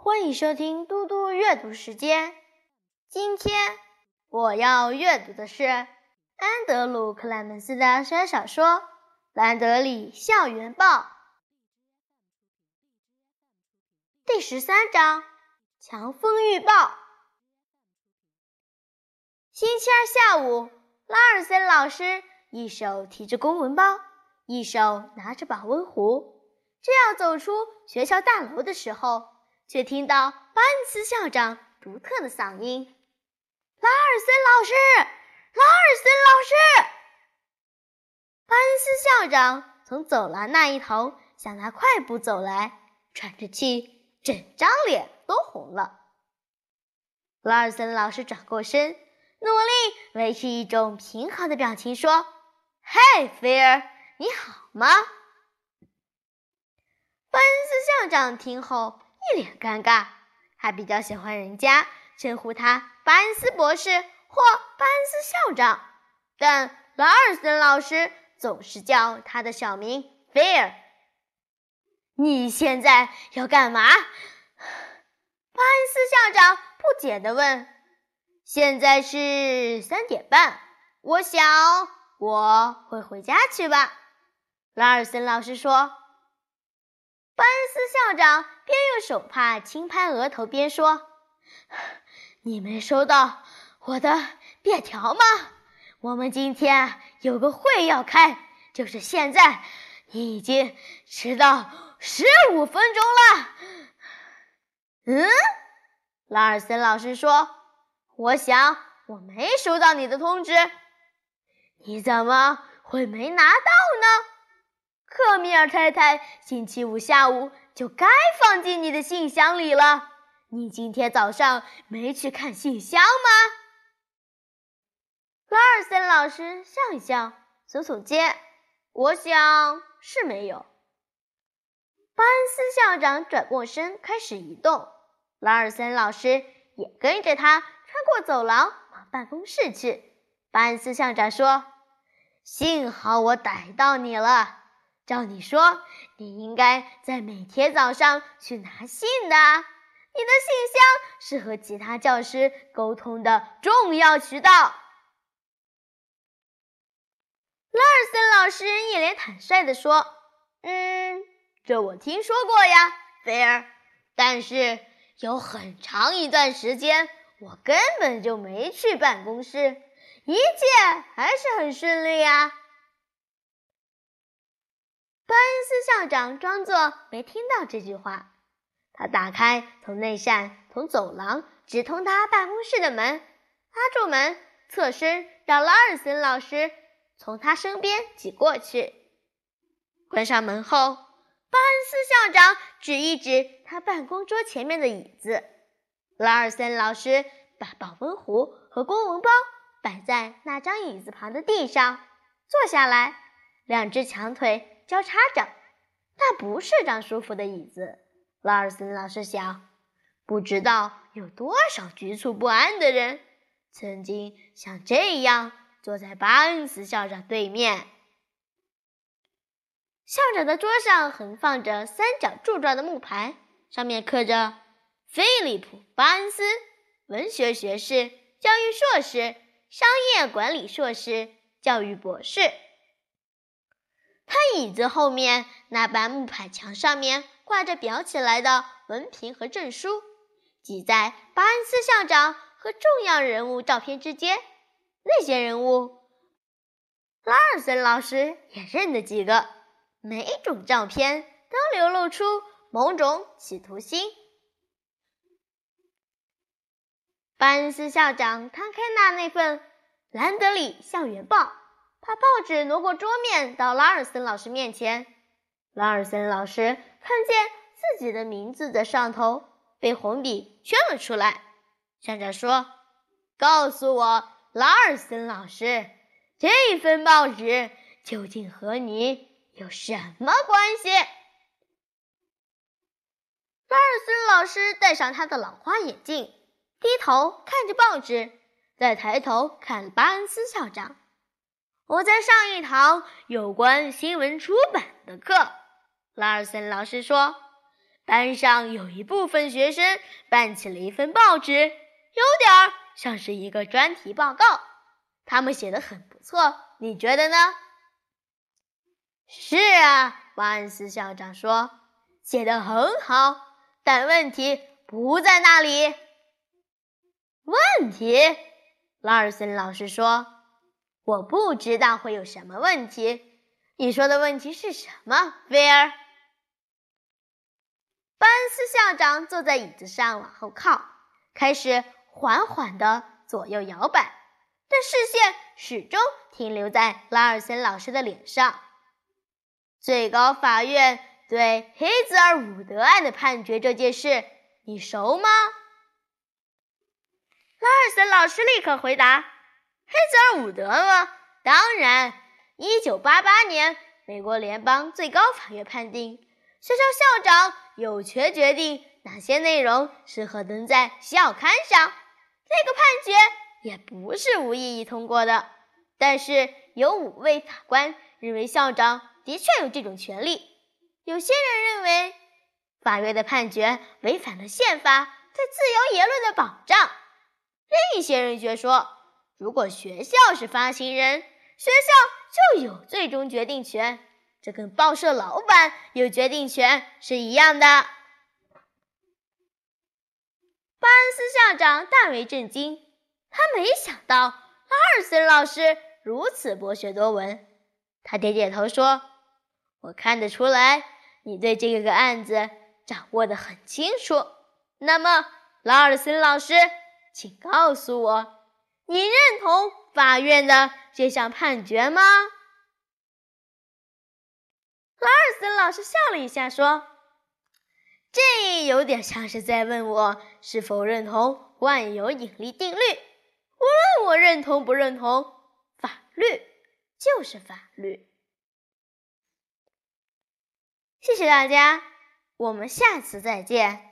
欢迎收听嘟嘟阅读时间。今天我要阅读的是安德鲁·克莱门斯的小说《兰德里校园报》第十三章《强风预报》。星期二下午，拉尔森老师一手提着公文包，一手拿着保温壶，正要走出学校大楼的时候。却听到班斯校长独特的嗓音：“拉尔森老师，拉尔森老师！”班斯校长从走廊那一头向他快步走来，喘着气，整张脸都红了。拉尔森老师转过身，努力维持一种平和的表情，说：“嘿，菲尔，你好吗？”班斯校长听后。一脸尴尬，他比较喜欢人家称呼他巴恩斯博士或巴恩斯校长，但拉尔森老师总是叫他的小名菲尔。你现在要干嘛？巴恩斯校长不解地问。现在是三点半，我想我会回家去吧。拉尔森老师说。班斯校长边用手帕轻拍额头边说：“你没收到我的便条吗？我们今天有个会要开，就是现在。你已经迟到十五分钟了。”嗯，拉尔森老师说：“我想我没收到你的通知。你怎么会没拿到呢？”克米尔太太星期五下午就该放进你的信箱里了。你今天早上没去看信箱吗？拉尔森老师笑一笑，耸耸肩：“我想是没有。”班斯校长转过身开始移动，拉尔森老师也跟着他穿过走廊往办公室去。班斯校长说：“幸好我逮到你了。”照你说，你应该在每天早上去拿信的。你的信箱是和其他教师沟通的重要渠道。拉尔森老师一脸坦率地说：“嗯，这我听说过呀，菲尔。但是有很长一段时间，我根本就没去办公室，一切还是很顺利啊。”巴恩斯校长装作没听到这句话，他打开从那扇从走廊直通他办公室的门，拉住门，侧身让拉尔森老师从他身边挤过去。关上门后，巴恩斯校长指一指他办公桌前面的椅子，拉尔森老师把保温壶和公文包摆在那张椅子旁的地上，坐下来，两只长腿。交叉着，那不是张舒服的椅子。拉尔森老师想，不知道有多少局促不安的人曾经像这样坐在巴恩斯校长对面。校长的桌上横放着三角柱状的木牌，上面刻着“菲利普·巴恩斯，文学学士、教育硕士、商业管理硕士、教育博士”。他椅子后面那板木牌墙上面挂着裱起来的文凭和证书，挤在巴恩斯校长和重要人物照片之间。那些人物，拉尔森老师也认得几个。每一种照片都流露出某种企图心。巴恩斯校长摊开那那份《兰德里校园报》。把报纸挪过桌面，到拉尔森老师面前。拉尔森老师看见自己的名字在上头，被红笔圈了出来。校长说：“告诉我，拉尔森老师，这份报纸究竟和你有什么关系？”拉尔森老师戴上他的老花眼镜，低头看着报纸，再抬头看巴恩斯校长。我在上一堂有关新闻出版的课，拉尔森老师说：“班上有一部分学生办起了一份报纸，有点像是一个专题报告。他们写的很不错，你觉得呢？是啊，万斯校长说，写的很好。但问题不在那里。问题，拉尔森老师说：“我不知道会有什么问题。你说的问题是什么，菲尔？”班斯校长坐在椅子上往后靠，开始缓缓的左右摇摆，但视线始终停留在拉尔森老师的脸上。最高法院对黑泽尔伍德案的判决这件事，你熟吗？拉尔森老师立刻回答：“黑泽尔伍德吗？当然。一九八八年，美国联邦最高法院判定，学校校长有权决定哪些内容适合登在校刊上。这个判决也不是无异议通过的，但是有五位法官认为校长。”的确有这种权利。有些人认为法院的判决违反了宪法对自由言论的保障。另一些人却说，如果学校是发行人，学校就有最终决定权，这跟报社老板有决定权是一样的。巴恩斯校长大为震惊，他没想到拉尔森老师如此博学多闻。他点点头说。我看得出来，你对这个案子掌握的很清楚。那么，拉尔森老师，请告诉我，你认同法院的这项判决吗？拉尔森老师笑了一下，说：“这有点像是在问我是否认同万有引力定律。无论我认同不认同，法律就是法律。”谢谢大家，我们下次再见。